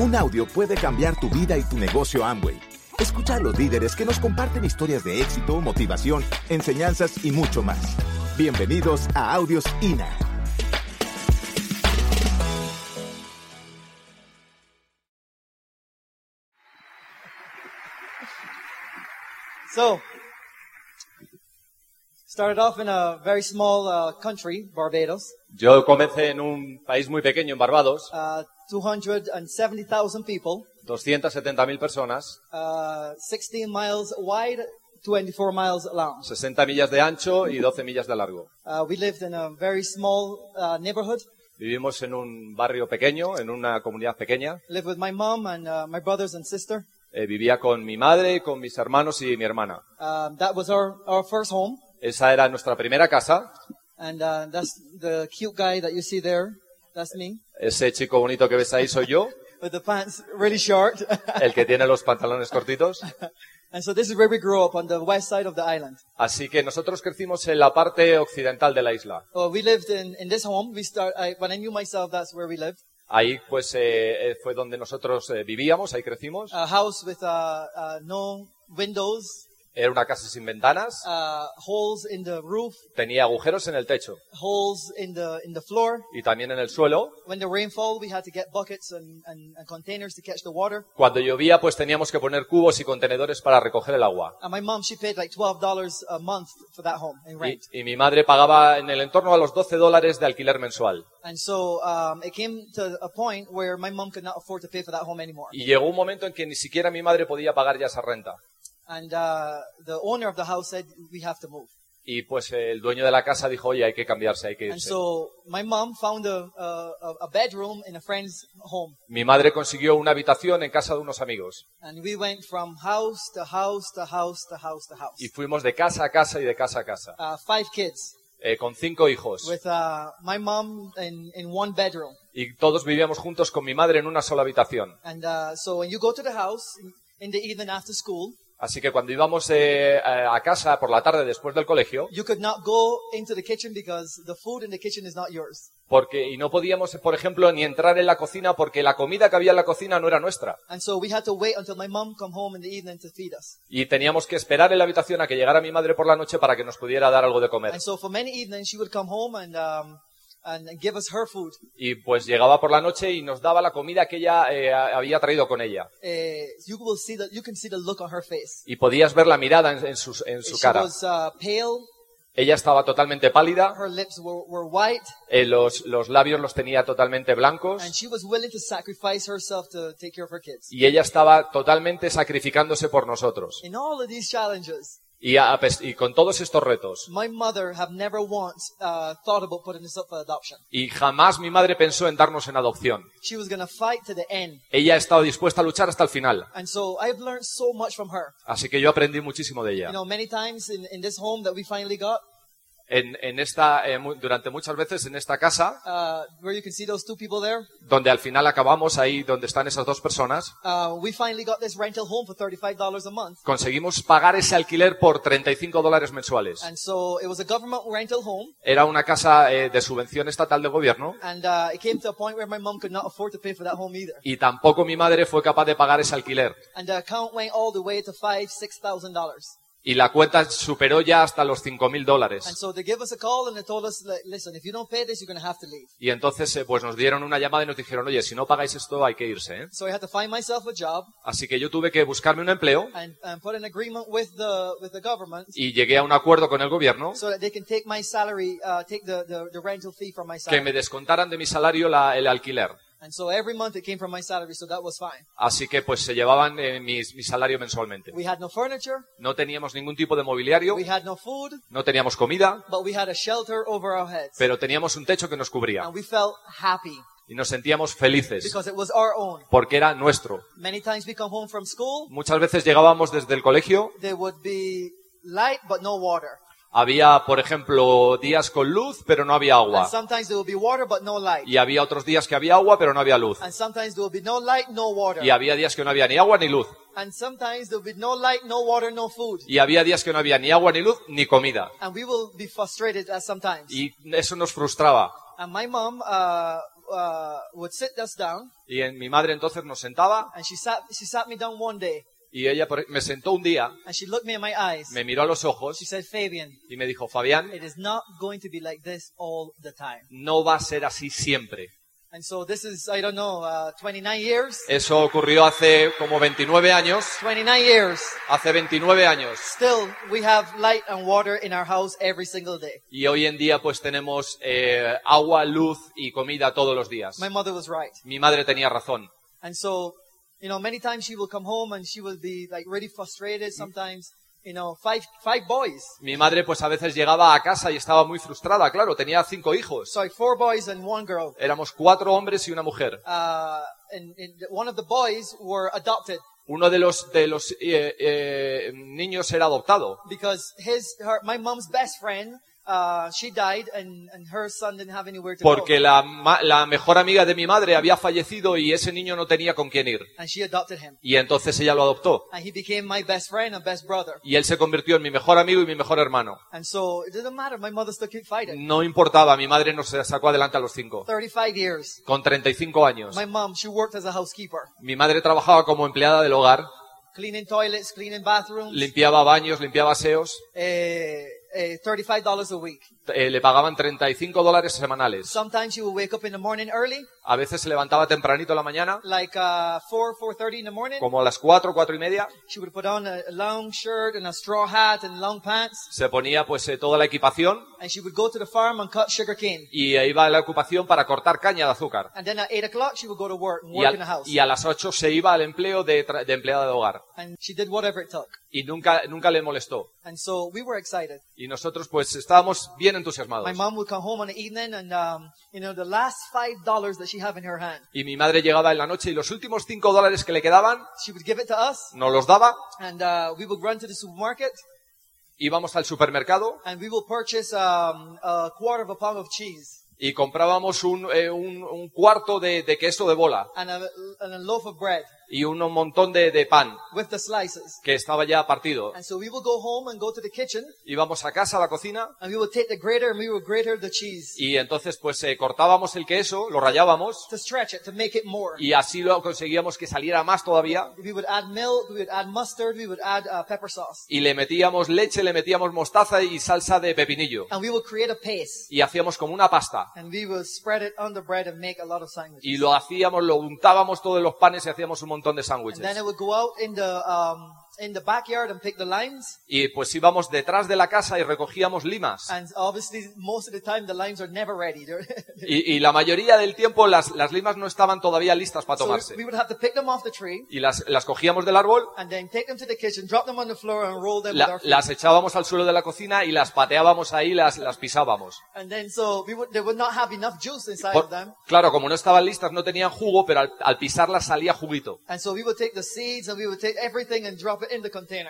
Un audio puede cambiar tu vida y tu negocio Amway. Escucha a los líderes que nos comparten historias de éxito, motivación, enseñanzas y mucho más. Bienvenidos a Audios INA. So, started off in a very small uh, country, Barbados, Yo comencé en un país muy pequeño, en Barbados, uh, 270,000 people, 270.000 personas, uh, 16 miles wide, 24 miles long. 60 millas de ancho y 12 millas de largo. Uh, we lived in a very small uh, neighborhood. Vivimos en un barrio pequeño, en una comunidad pequeña. Lived with my mom and uh, my brothers and sister. Eh, vivía con mi madre, con mis hermanos y mi hermana. Um, that was our, our first home. Esa era nuestra primera casa. And uh, that's the cute guy that you see there. That's me. Ese chico bonito que ves ahí soy yo, With the pants really short. el que tiene los pantalones cortitos. and so this is where we grew up on the west side of the island. Así que nosotros crecimos en la parte occidental de la isla. Well, we lived in, in this home. We start, I, when I knew myself, that's where we lived. Ahí pues eh, eh, fue donde nosotros eh, vivíamos, ahí crecimos. A house with uh, uh, no windows, Era una casa sin ventanas, uh, holes in the roof, tenía agujeros en el techo holes in the in the floor. y también en el suelo. When the rainfall, we had to get buckets and, and, and containers to catch the water. Cuando llovía, pues teníamos que poner cubos y contenedores para recoger el agua. And my mom, she paid like twelve dollars a month for that home in Y, mi madre pagaba en el entorno a los 12 dólares de alquiler mensual. And so um, it came to a point where my mom could not afford to pay for that home anymore. Y llegó un momento en que ni siquiera mi madre podía pagar ya esa renta. And uh, the owner of the house said, "We have to move." Y pues el dueño de la casa dijo, oye, hay que cambiarse, hay que And irse. so my mom found a, a, a bedroom in a friend's home. Mi madre consiguió una habitación en casa de unos amigos. And we went from house to house to house to house to house. Y fuimos de casa a casa y de casa a casa. Uh, five kids eh, con cinco hijos. with uh, my mom in, in one bedroom. Y todos vivíamos juntos con mi madre en una sola habitación. And uh, so when you go to the house in the evening after school, Así que cuando íbamos eh, a casa por la tarde después del colegio, you could not go into the kitchen because the food in the kitchen is not yours. porque, y no podíamos, por ejemplo, ni entrar en la cocina porque la comida que había en la cocina no era nuestra. And so we had to wait until my mom come home in the evening to feed us. Y teníamos que esperar en la habitación a que llegara mi madre por la noche para que nos pudiera dar algo de comer. And so for many evenings, she would come home and um, and give us her food. Y pues llegaba por la noche y nos daba la comida que ella eh, había traído con ella. You will see that you can see the look on her face. Y podías ver la mirada en, en sus- en su She cara. was uh, pale. Ella estaba totalmente pálida, Her lips were, were white, eh, los, los labios los tenía totalmente blancos and she was willing to sacrifice herself to take care of her kids. y ella estaba totalmente sacrificándose por nosotros. In all of these challenges, Y, a- y con todos estos retos. my mother have never once uh, thought about putting us up for adoption. Y jamás mi madre pensó en darnos en adopción. She was going to fight to the end. Ella ha estado dispuesta a luchar hasta el final. And so I've learned so much from her. Así que yo aprendí muchísimo de ella. En, en esta, eh, durante muchas veces en esta casa, uh, where you can see those two people there, donde al final acabamos ahí donde están esas dos personas, uh, we finally got this rental home for $35 a month. conseguimos pagar ese alquiler por 35 dólares mensuales. And so it was a government rental home. Era una casa eh, de subvención estatal de gobierno And uh, it came to a point where my mom could not afford to pay for that home either. y tampoco mi madre fue capaz de pagar ese alquiler. And the account went all the way to five, six thousand dollars. Y la cuenta superó ya hasta los 5.000 And dólares. so they give us a call and they told us, like, listen, if you don't pay this, you're going to have to leave. Y entonces eh, pues nos dieron una llamada y nos dijeron, oye, si no pagáis esto hay que irse. ¿eh?". So I had to find myself a job Así que yo tuve que buscarme un empleo and, and put an agreement with the with the government y llegué a un acuerdo con el gobierno so that they can take my salary, uh, the, que me descontaran de mi salario la- el alquiler. And so every month it came from my salary, so that was fine. Así que pues se llevaban eh, mis- mi salario mensualmente. We had no furniture, No teníamos ningún tipo de mobiliario, we had no food, no teníamos comida, but we had a shelter over our heads. pero teníamos un techo que nos cubría And we felt happy y nos sentíamos felices because it was our own. porque era nuestro. Many times we come home from school, Muchas veces llegábamos desde el colegio, there would be light but no water. Había, por ejemplo, días con luz, pero no había agua. water no. Y había otros días que había agua, pero no había luz. No light, no. Y había días que no había ni agua ni luz. Light, no water. Y había días que no había ni agua ni luz ni comida. Y eso nos frustraba. And my mom uh, uh, would sit us down, Y en, mi madre entonces nos sentaba and she sat, she sat me down one day, y ella me sentó un día, and she looked me in my eyes. me miró a los ojos She said, Fabian, y me dijo, Fabián, it is not going to be like this all the time. no va a ser así siempre. And so this is, I don't know, uh, 29 years? Eso ocurrió hace como 29 años. 29 years. Hace 29 años. Still, we have light and water in our house every single day. Y hoy en día pues tenemos eh, agua, luz y comida todos los días. My mother was right. Mi madre tenía razón. And so, you know, many times she will come home and she will be like really frustrated. Sometimes, you know, five, five boys. Mi madre pues a veces llegaba a casa y estaba muy frustrada, claro, tenía cinco hijos. Sorry, four boys and one girl. Éramos cuatro hombres y una mujer. Uh, and, and one of the boys were adopted Uno de los, de los eh, eh, niños era adoptado. because his, her, my mom's best friend, she died and, and her son didn't have anywhere to Porque la, la mejor amiga de mi madre había fallecido y ese niño no tenía con quién ir. And she adopted him. Y entonces ella lo adoptó. And he became my best friend and best brother. Y él se convirtió en mi mejor amigo y mi mejor hermano. And so it didn't matter. My mother still kept fighting. No importaba, mi madre nos sacó adelante a los cinco. 35 years. Con 35 años. My mom, she worked as a housekeeper, Mi madre trabajaba como empleada del hogar, cleaning toilets, cleaning bathrooms, limpiaba baños, limpiaba aseos. eh, Eh, $35 a week. Eh, le pagaban 35 dólares semanales. Sometimes would wake up in the morning early, A veces se levantaba tempranito a la mañana, like uh, 4, 4.30 in the morning. como a las 4, 4 y media. She would put on a, a long shirt and a straw hat and long pants. Se ponía pues eh, toda la equipación And she would go to the farm and cut sugar cane. y eh, iba a la ocupación para cortar caña de azúcar. And then at 8 o'clock, she would go to work and Y, work al- in the house. y a las 8 se iba al empleo de, tra- de empleada de hogar. And she did whatever it took. Y nunca, nunca le molestó. And so we were excited. Y nosotros pues estábamos bien My mom would come home in the evening and, um, you know, the last five dollars that she in her hand, Y mi madre llegaba en la noche y los últimos 5 dólares que le quedaban she would give it to us nos los daba. and, uh, we would run to the supermarket Íbamos al supermercado and we will purchase, um, a quarter of a pound of cheese. y comprábamos un, eh, un- un cuarto de, de queso de bola. And a, and a loaf of bread y un montón de, de pan with the slices. que estaba ya partido. And so we would go home and go to the kitchen Íbamos a casa, a la cocina, and we would take the grater and we would grater the cheese y entonces pues eh, cortábamos el queso, lo rallábamos to stretch it, to make it more. y así lo conseguíamos que saliera más todavía We would add milk, we would add mustard, we would add uh, pepper sauce. y le metíamos leche, le metíamos mostaza y salsa de pepinillo And we create a paste. y hacíamos como una pasta And we would spread it on the bread and make a lot of y lo hacíamos, lo untábamos todos los panes y hacíamos un montón de And then sándwiches. In the, backyard and pick the limes. Y pues íbamos detrás de la casa y recogíamos limas. And obviously, most of the time, the limes are never ready. Y, y la mayoría del tiempo las, las limas no estaban todavía listas para so we, tomarse. we would have to pick them off the tree Y las, las cogíamos del árbol, and then take them to the kitchen, drop them on the floor and roll them with la- our feet. las echábamos al suelo de la cocina y las pateábamos ahí, las, las pisábamos. And then so we would, they would not have enough juice inside Por- of them. claro, como no estaban listas, no tenían jugo, pero al, al pisarlas salía juguito. And so we would take the seeds and we would take everything and drop it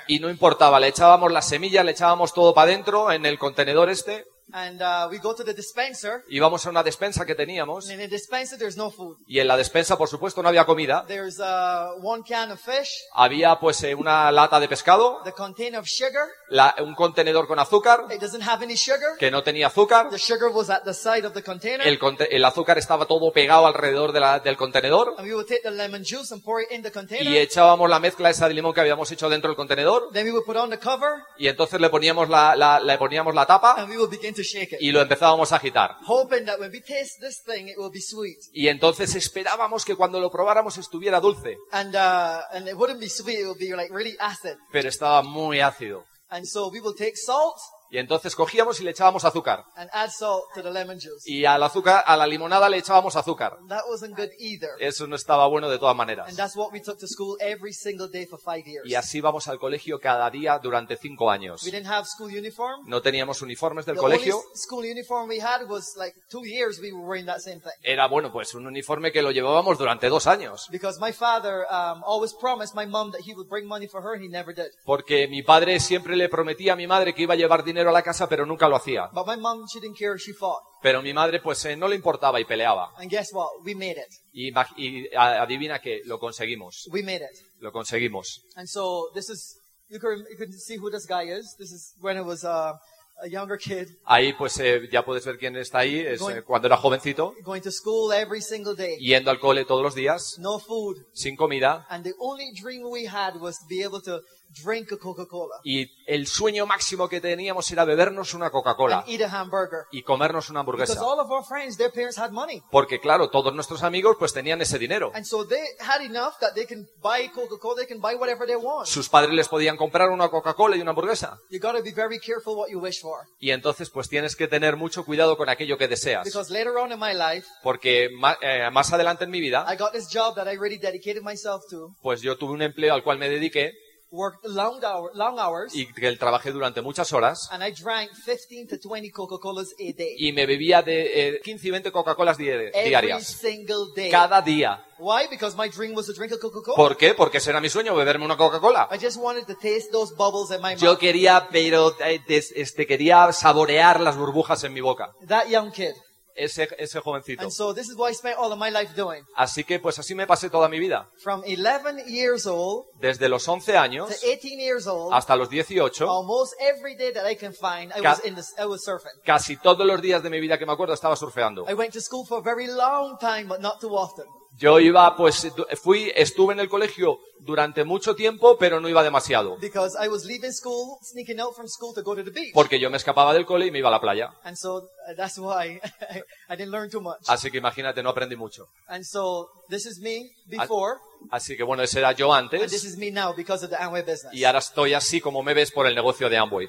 Y no importaba, le echábamos las semillas, le echábamos todo para adentro en el contenedor este, And uh, we go to the dispenser. íbamos a una despensa que teníamos, And in the dispenser, there's no food. y en la despensa, por supuesto, no había comida. There's uh, one can of fish, Había pues eh, una lata de pescado, the container of sugar. la- un contenedor con azúcar, It doesn't have any sugar. que no tenía azúcar, The sugar was at the side of the container. el, azúcar estaba todo pegado alrededor de la- del contenedor, And we would take the lemon juice and pour it in the y container. echábamos la mezcla esa de limón que habíamos hecho dentro del contenedor, Then we would put on the cover y entonces le poníamos la, la- le poníamos la tapa and we would begin to shake it. y lo empezábamos a agitar. Hoping that when we taste this thing, it will be sweet. Y entonces esperábamos que cuando lo probáramos estuviera dulce, And, uh, and it wouldn't be sweet, it would be like really acid. pero estaba muy ácido. And so we will take salt Y entonces cogíamos y le echábamos azúcar. and add salt to the lemon juice. Y al azúcar, a la limonada le echábamos azúcar. That wasn't good either. Eso no estaba bueno de todas maneras. And that's what we took to school every single day for five years. Y así vamos al colegio cada día durante cinco años. We didn't have school uniform. No teníamos uniformes del The colegio. s- school uniform we had was like two years we were wearing that same thing. Era, bueno, pues un uniforme que lo llevábamos durante dos años. Because my father um, always promised my mom that he would bring money for her, and he never did. Porque mi padre siempre le prometía a mi madre que iba a llevar dinero a la casa, pero nunca lo hacía. But my mom, she didn't care. She fought. Pero mi madre, pues eh, no le importaba y peleaba. And guess what? We made it. Y, y adivina que lo conseguimos. We made it. Lo conseguimos. And so this is, you can, you can see who this guy is. This is when it was, uh, a younger kid, Ahí pues eh, ya puedes ver quién está ahí, es eh, cuando era jovencito, going to school every single day, yendo al cole todos los días, no food, sin comida, and the only dream we had was to be able to drink a Coca-Cola y el sueño máximo que teníamos era bebernos una Coca-Cola and eat a hamburger. y comernos una Because hamburguesa. all of our friends, their parents had money. Porque claro, todos nuestros amigos pues tenían ese dinero. And so they had enough that they can buy Coca-Cola, they can buy whatever they want. Sus padres les podían comprar una Coca-Cola y una hamburguesa. You gotta be very careful what you wish for. Y entonces pues tienes que tener mucho cuidado con aquello que deseas. Because later on in my life, Porque ma- eh, más adelante en mi vida, I got this job that I really dedicated myself to, pues yo tuve un empleo al cual me dediqué worked long, hour, long hours, y que trabajé durante muchas horas and I drank 15 to 20 Coca-Colas a day. y me bebía de eh, 15 y 20 Coca-Colas di- Every diarias. single day. Cada día. Why? Because my dream was to drink a Coca-Cola. ¿Por qué? Porque ese era mi sueño, beberme una Coca-Cola. I just wanted to taste those bubbles in my Yo quería, pero eh, este, quería saborear las burbujas en mi boca. That young kid. Ese, ese jovencito. And so this is what I spent all of my life doing. Así que pues así me pasé toda mi vida. From 11 years old Desde los 11 to años 18 years old, hasta los 18, almost every day that I can find, I was in this, I was surfing. casi todos los días de mi vida que me acuerdo estaba surfeando. I went to school for a very long time, but not too often. Yo iba, pues, fui, estuve en el colegio durante mucho tiempo, pero no iba demasiado. Porque yo me escapaba del cole y me iba a la playa. Uh. Así que imagínate, no aprendí mucho. And so this is me before, Así que bueno, ese era yo antes. Y ahora estoy así como me ves por el negocio de Amway.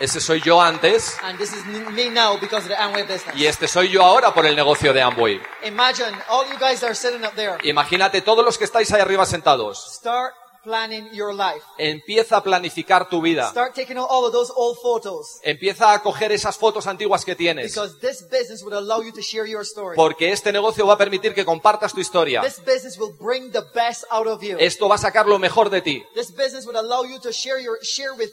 Ese soy yo antes and this is me now because of the Amway business. y este soy yo ahora por el negocio de Amway. Imagine all you guys that are sitting up there. Imagínate todos los que estáis ahí arriba sentados. Start planning your life. Empieza a planificar tu vida. Start taking all of those old photos. Empieza a coger esas fotos antiguas que tienes. Because this business would allow you to share your story. Porque este negocio va a permitir que compartas tu historia. This business will bring the best out of you. Esto va a sacar lo mejor de ti. This business would allow you to share your share with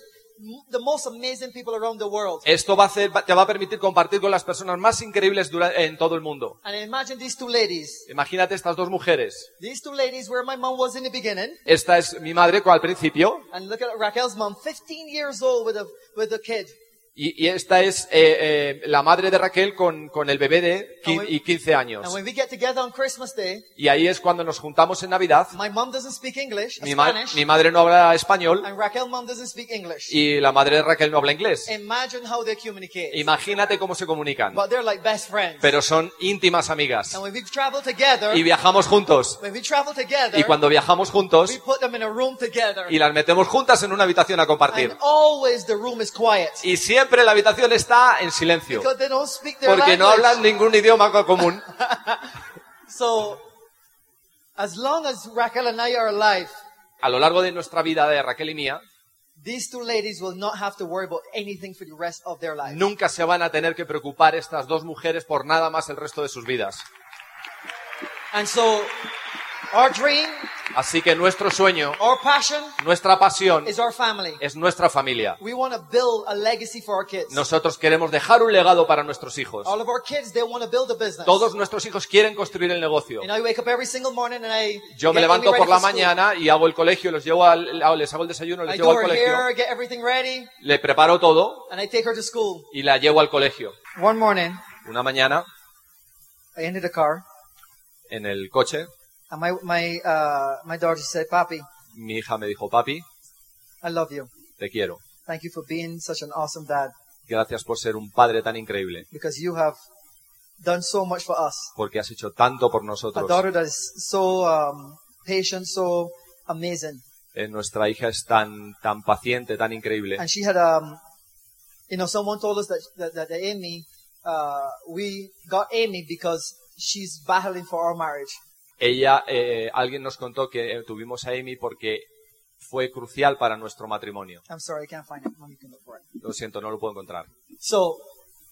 the most amazing people around the world. Esto va a hacer, te va a permitir compartir con las personas más increíbles dura- en todo el mundo. And imagine these two ladies. Imagínate estas dos mujeres. These two ladies where my mom was in the beginning. Esta es mi madre al principio And look at Raquel's mom, 15 years old with a with a kid. Y, y esta es eh, eh, la madre de Raquel con, con el bebé de quin- y 15 años. And when we get together on Christmas Day, Y ahí es cuando nos juntamos en Navidad. my mom doesn't speak English, Mi, ma- Spanish, mi madre no habla español and Raquel's mom doesn't speak English. y la madre de Raquel no habla inglés. Imagine how they communicate. Imagínate cómo se comunican. But they're like best friends. Pero son íntimas amigas. And when we travel together, Y viajamos juntos. together, Y cuando viajamos juntos together. y las metemos juntas en una habitación a compartir. And always the room is quiet. Y siempre la habitación está en silencio. Because they don't speak their Porque no language. hablan ningún idioma co- común. So, as long as Raquel and I are alive, A lo largo de nuestra vida de Raquel y mía, these two ladies will not have to worry about anything for the rest of their life. nunca se van a tener que preocupar estas dos mujeres por nada más el resto de sus vidas. And so, our dream, Así que nuestro sueño, our passion nuestra pasión is our family. es nuestra familia. We want to build a legacy for our kids. Nosotros queremos dejar un legado para nuestros hijos. All of our kids, they want to build a business. Todos nuestros hijos quieren construir el negocio. And I wake up every single morning and I Yo me levanto por la mañana y hago el colegio, los llevo al, les hago el desayuno, les I llevo al colegio, hair, get everything ready, le preparo todo and I take her to school. y la llevo al colegio. One morning, Una mañana, I entered the car, en el coche, and my my uh, my daughter said, "Papi, mi hija me dijo, papi, I love you. te quiero. Thank you for being such an awesome dad, Gracias por ser un padre tan increíble, because you have done so much for us. porque has hecho tanto por nosotros. A daughter that is so um, patient, so amazing, Eh, nuestra hija es tan, tan paciente, tan increíble. and she had um, you know, someone told us that that, that Amy, uh, we got Amy because she's battling for our marriage." Ella, eh, alguien nos contó que eh, tuvimos a Amy porque fue crucial para nuestro matrimonio. I'm sorry, I can't find it. Mommy can look for it. Lo siento, no lo puedo encontrar. So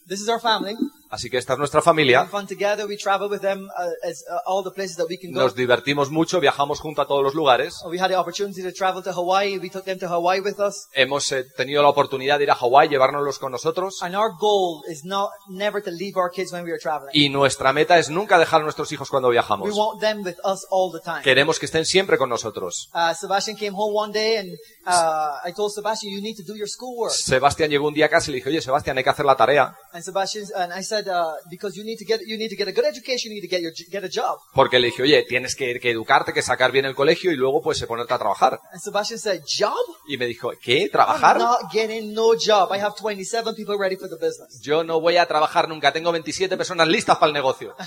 This is our family. Así que esta es nuestra We familia. have fun together. We travel with them as all the places that we can go. Nos divertimos mucho, viajamos junto a todos los lugares. We had the opportunity to travel to Hawaii. We took them to Hawaii with us. Hemos eh, tenido la oportunidad de ir a Hawái, llevárnoslos con nosotros. And our goal is not never to leave our kids when we are traveling. Y nuestra meta es nunca dejar a nuestros hijos cuando We viajamos. want them with us all the time. Queremos que estén siempre con nosotros. Sebastian came home one day and I told Sebastian, you need to do your schoolwork. Sebastián llegó un día a casa y le dije, oye, Sebastián, hay que hacer la tarea. And Sebastian, and I said, uh, because you need to get, you need to get a good education, you need to get your, get a job. Porque le dije, oye, tienes que, que educarte, que sacar bien el colegio y luego pues ponerte a trabajar. And Sebastian said, job? Y me dijo, ¿qué? I'm ¿Trabajar? not getting no job. I have 27 people ready for the business. Yo no voy a trabajar nunca. Tengo 27 personas listas para el negocio.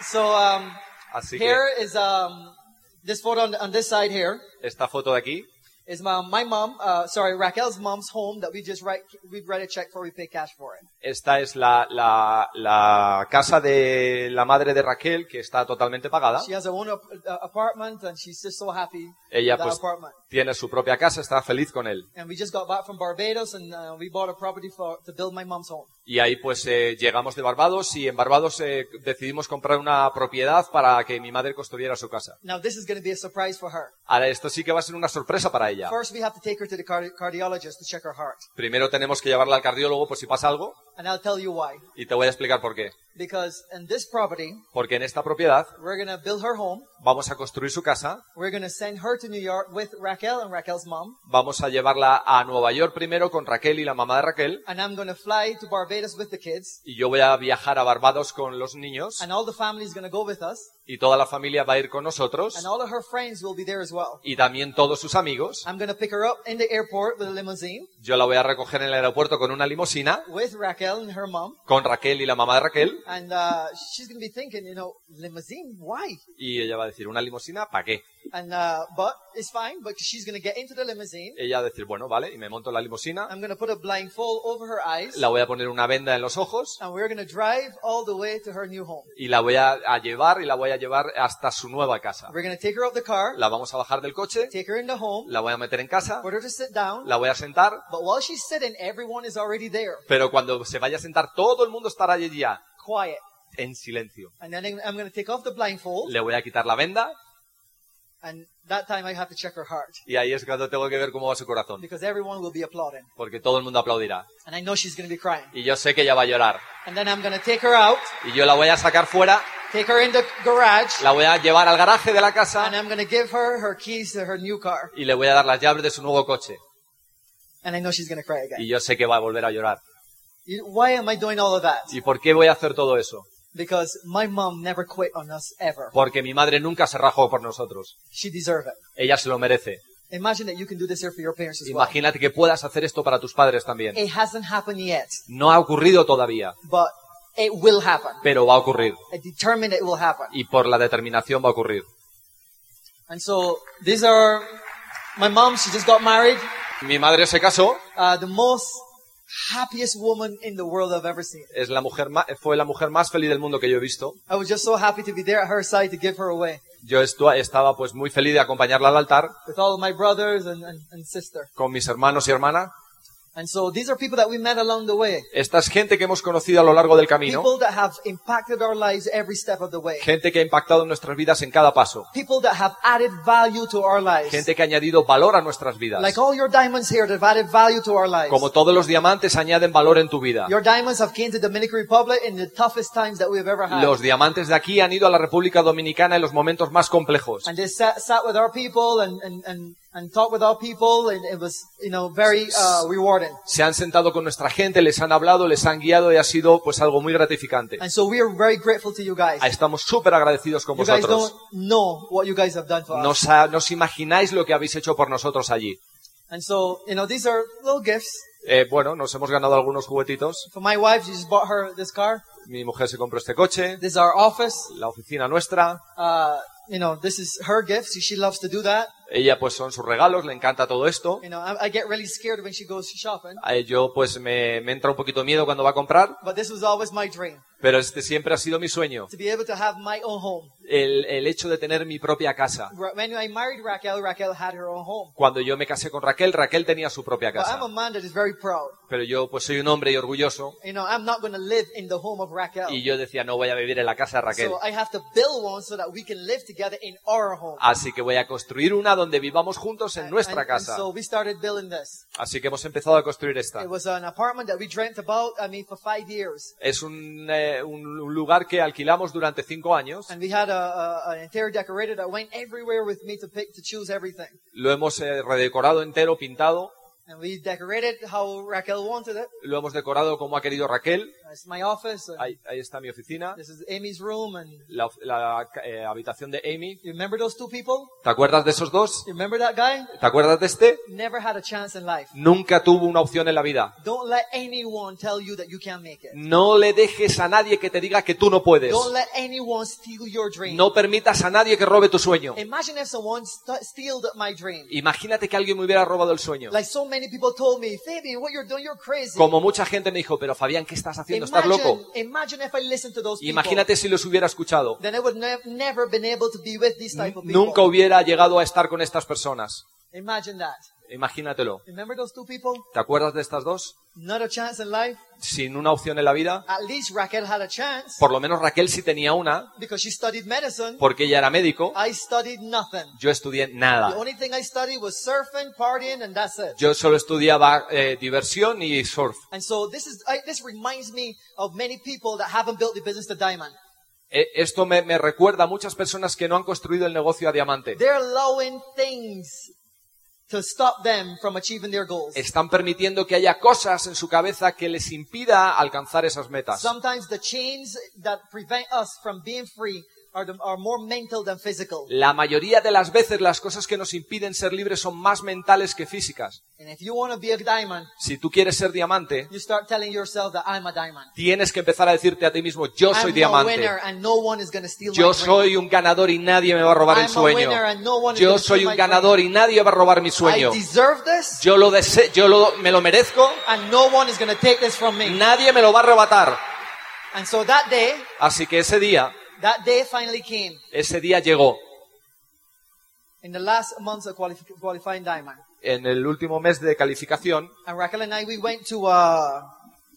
So, um, Así que here is, um, this photo on, on this side here esta foto de aquí is my, my mom, uh, sorry, Raquel's mom's home that we just write, we write a check for, we pay cash for it. Esta es la, la, la casa de la madre de Raquel, que está totalmente pagada. She has her own uh, apartment and she's just so happy Ella with that pues apartment. tiene su propia casa, está feliz con él. And we just got back from Barbados and uh, we bought a property for, to build my mom's home. Y ahí pues eh, llegamos de Barbados y en Barbados eh, decidimos comprar una propiedad para que mi madre construyera su casa. Now this is going to be a surprise for her. Ahora esto sí que va a ser una sorpresa para ella. First we have to take her to the cardi- cardiologist to check her heart. Primero tenemos que llevarla al cardiólogo por si pasa algo And I'll tell you why. y te voy a explicar por qué. Because in this property, Porque en esta propiedad we're to build her home. vamos a construir su casa, We're to send her to New York with Raquel and Raquel's mom. vamos a llevarla a Nueva York primero con Raquel y la mamá de Raquel And I'm to fly to Barbados with the kids. y yo voy a viajar a Barbados con los niños And all the family is to go with us. y toda la familia va a ir con nosotros And all of her friends will be there as well. y también todos sus amigos. I'm to pick her up in the airport with a limousine Yo la voy a recoger en el aeropuerto con una limusina with Raquel and her mom. con Raquel y la mamá de Raquel And uh, she's going to be thinking, you know, limousine? Why? y ella va a decir, ¿una limusina? ¿Para qué? And uh, but it's fine. But she's going to get into the limousine. Ella va a decir, bueno, vale, y me monto en la limusina, I'm going to put a blindfold over her eyes, la voy a poner una venda en los ojos and we're going to drive all the way to her new home. y la voy a, a llevar y la voy a llevar hasta su nueva casa. We're going to take her out the car, La vamos a bajar del coche, take her in the home, la voy a meter en casa, put her to sit down. la voy a sentar, But while she's sitting, everyone is already there, pero cuando se vaya a sentar todo el mundo estará allí ya, quiet. en silencio. And then I'm going to take off the blindfold, Le voy a quitar la venda and that time I have to check her heart y ahí es cuando tengo que ver cómo va su corazón, because everyone will be applauding, porque todo el mundo aplaudirá. and I know she's going to be crying. Y yo sé que ella va a llorar. And then I'm going to take her out, Y yo la voy a sacar fuera, take her in the garage, la voy a llevar al garaje de la and casa I'm going to give her her keys to her new car. y le voy a dar las llaves de su nuevo coche. And I know she's going to cry again. Y yo sé que va a volver a llorar. Why am I doing all of that? ¿Y por qué voy a hacer todo eso? Because my mom never quit on us ever. Porque mi madre nunca se rajó por nosotros. She deserved it. Ella se lo merece. Imagine that you can do this here for your parents as well. Imagínate que puedas hacer esto para tus padres también. It hasn't happened yet, No ha ocurrido todavía, but it will happen. pero va a ocurrir. I determined it will happen. Y por la determinación va a ocurrir. And so these are my mom. She just got married. Mi madre se casó, Uh, the most happiest woman in the world I've ever seen. es la mujer fue la mujer más feliz del mundo que yo he visto. I was just so happy to be there at her side to give her away Yo estaba pues muy feliz de acompañarla al altar with all my brothers and, and, and sister. con mis hermanos y hermanas. And so these are people that we met along the way. Esta es gente que hemos conocido a lo largo del camino, People that have impacted our lives every step of the way. gente que ha impactado nuestras vidas en cada paso, People that have added value to our lives. gente que ha añadido valor a nuestras vidas. Like all your diamonds here that have added value to our lives. Como todos los diamantes añaden valor en tu vida. Your diamonds have came to Dominican Republic in the toughest times that we've ever had. Los diamantes de aquí han ido a la República Dominicana en los momentos más complejos. and they sat, sat with our people and, and, and, and talked with our people and it was, you know, very uh, rewarding. Se han sentado con nuestra gente, les han hablado, les han guiado y ha sido pues algo muy gratificante. And so we are very grateful to you guys. Estamos súper agradecidos con You guys vosotros. don't know what you guys have done for us. Imagináis lo que habéis hecho por nosotros allí. And so, you know, these are little gifts. Eh, bueno, nos hemos ganado algunos juguetitos. For my wife, she just bought her this car. Mi mujer se compró este coche, This is our office. la oficina nuestra. Uh, you know, this is her gift. She loves to do that. Ella pues son sus regalos, le encanta todo esto. You know, I, I get really scared when she goes shopping. Eh, Yo pues me, me entra un poquito miedo cuando va a comprar, But this was always my dream. pero este siempre ha sido mi sueño. To be able to have my own home. el, el hecho de tener mi propia casa. Ra- When I married Raquel, Raquel had her own home. Cuando yo me casé con Raquel, Raquel tenía su propia But I'm casa. a man that is very proud. Pero yo pues soy un hombre y orgulloso You know, I'm not going to live in the home of Raquel. y yo decía no voy a vivir en la casa de Raquel. So I have to build one so that we can live together in our home. Así que voy a construir una donde vivamos juntos en nuestra casa. so we started building this. Así que hemos empezado a construir esta. It was an apartment that we dreamt about, I mean, for five years. Es un, eh, un lugar que alquilamos durante cinco años. And we had a, a, an interior decorator that went everywhere with me to pick, to choose everything. Lo hemos eh, redecorado entero, pintado. And we decorated how Raquel wanted it. Lo hemos decorado como ha querido Raquel. It's my office. and Ahí, ahí está mi oficina. This is Amy's room. And La, of- la, eh, habitación de Amy. you remember those two people? ¿Te acuerdas de esos dos? You remember that guy? ¿Te acuerdas de este? Never had a chance in life. Nunca tuvo una opción en la vida. Don't let anyone tell you that you can't make it. No le dejes a nadie que te diga que tú no puedes. Don't let anyone steal your dream. No permitas a nadie que robe tu sueño. Imagine if someone st- stealed my dream. Imagínate que alguien me hubiera robado el sueño. Like so many people told me, Fabian, what you're doing, you're crazy. Como mucha gente me dijo, pero Fabián, ¿qué estás haciendo? ¿Estás Imagine, loco? imagine if I listened to those people. Imagínate si los hubiera escuchado. Then I would ne- never been able to be with these type of people. Nunca hubiera llegado a estar con estas personas. Imagine that. Imagínatelo. Remember those two people? ¿Te acuerdas de estas dos? Not a chance in life. Sin una opción en la vida. At least Raquel had a chance Por lo menos Raquel sí tenía una, because she studied medicine. porque ella era médico. I studied nothing. Yo estudié The nada. only thing I studied was surfing, partying, and that's it. Yo solo estudiaba eh, diversión y surf. And so this is I, this reminds me of many people that haven't built the business to diamond. Eh, Esto me, me recuerda a muchas personas que no han construido el negocio a diamante. To stop them from achieving their goals. Están permitiendo que haya cosas en su cabeza que les impida alcanzar esas metas. Sometimes the chains that prevent us from being free are, the, are more mental than physical. La mayoría de las veces las cosas que nos impiden ser libres son más mentales que físicas. And if you want to be a diamond, Si tú quieres ser diamante, you start telling yourself that I'm a diamond. tienes que empezar a decirte a ti mismo, yo soy diamante. winner and no one is going to steal Yo soy un ganador y nadie me va a robar el sueño. Yo soy un ganador y nadie va a robar mi sueño. I deserve this Yo lo dese- yo lo- me lo merezco, and no one is going to take this from me. nadie me lo va a arrebatar. And so that day, Así que ese día, that day finally came ese día llegó. in the last months of qualif- qualifying diamond. En el último mes de calificación, And Raquel and I, we went to, uh,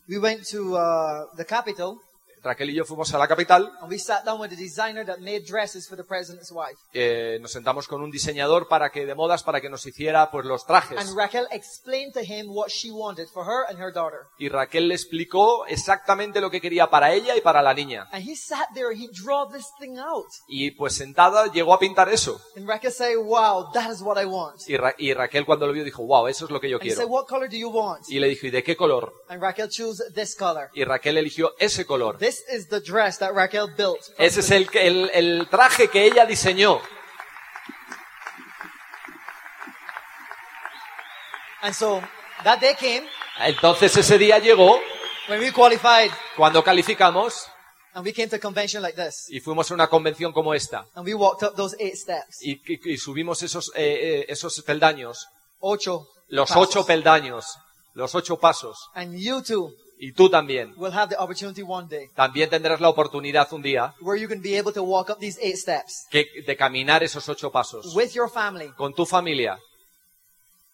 we went to, uh, the capital Raquel y yo fuimos a la capital, and we sat down with a designer that made dresses for the president's wife. eh, nos sentamos con un diseñador para que de modas para que nos hiciera pues los trajes. And Raquel explained to him what she wanted for her and her daughter. Y Raquel le explicó exactamente lo que quería para ella y para la niña. And he sat there and he drew this thing out. Y pues sentada llegó a pintar eso. And Raquel said, wow, that is what I want. Y, Ra- y Raquel cuando lo vio dijo, wow, eso es lo que yo And he said, quiero. what color do you want? Y le dijo, ¿y de qué color? And Raquel chose this color. Y Raquel eligió ese color. This is the dress that Raquel built. Ese es el, que- el, el traje que ella diseñó. And so that day came Entonces ese día llegó when we qualified cuando calificamos and we came to a convention like this. y fuimos a una convención como esta. And we walked up those eight steps. Y, y- y subimos esos, eh, eh, esos peldaños, Ocho. los pasos. ocho peldaños, los ocho pasos. And you too Y tú también. will have the opportunity one day También tendrás la oportunidad un día where you can be able to walk up these eight steps que- de caminar esos ocho pasos with your family con tu familia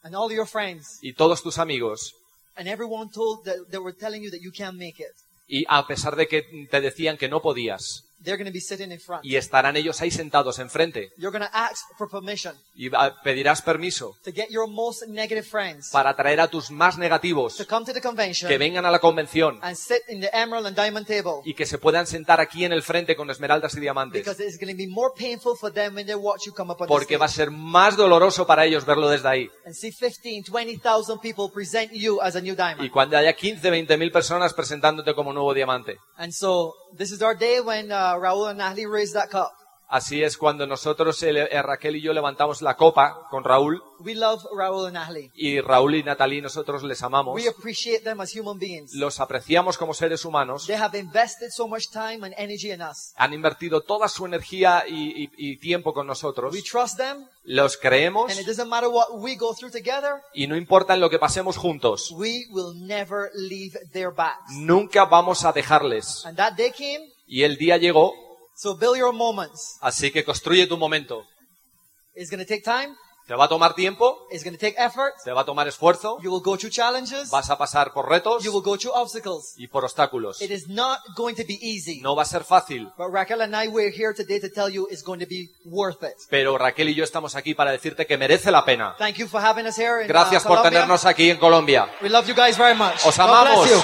and all your friends. y todos tus amigos. And everyone told that they were telling you that you can't make it. Y a pesar de que te decían que no podías, They're going to be sitting in front. y estarán ellos ahí sentados enfrente, You're going to ask for permission y pedirás permiso to get your most negative friends para traer a tus más negativos to come to the convention que vengan a la convención and sit in the emerald and diamond table y que se puedan sentar aquí en el frente con esmeraldas y diamantes. because it's going to be more painful for them when they watch you come up on the Porque va a stage ser más doloroso para ellos verlo desde ahí. and see 15, 20,000 people present you as a new Y diamond. cuando haya 15, 20 mil personas presentándote como nuevo diamante. And so this is our day when uh, Raul and Natalie raised that cup. Así es cuando nosotros, el- eh, Raquel y yo, levantamos la copa con Raúl. We love Raul and Natalie. Y Raúl y Natalie nosotros les amamos. We appreciate them as human beings. Los apreciamos como seres humanos. They have invested so much time and energy in us. Han invertido toda su energía y, y- y tiempo con nosotros. We trust them, Los creemos and it doesn't matter what we go through together, y no importa lo que pasemos juntos. we will never leave their backs. Nunca vamos a dejarles. And that day came, Y el día llegó So build your moments. Así que construye tu momento. It's going to take time. Te va a tomar tiempo, It's going to take effort. te va a tomar esfuerzo, You will go through challenges. vas a pasar por retos You will go through obstacles. y por obstáculos. It is not going to be easy. No va a ser fácil, But Raquel and I, we're here today to tell you it's going to be worth it. pero Raquel y yo estamos aquí para decirte que merece la pena. Thank you for having us here in uh, Gracias por Colombia. tenernos aquí en Colombia. We love you guys very much. Os God amamos. bless you.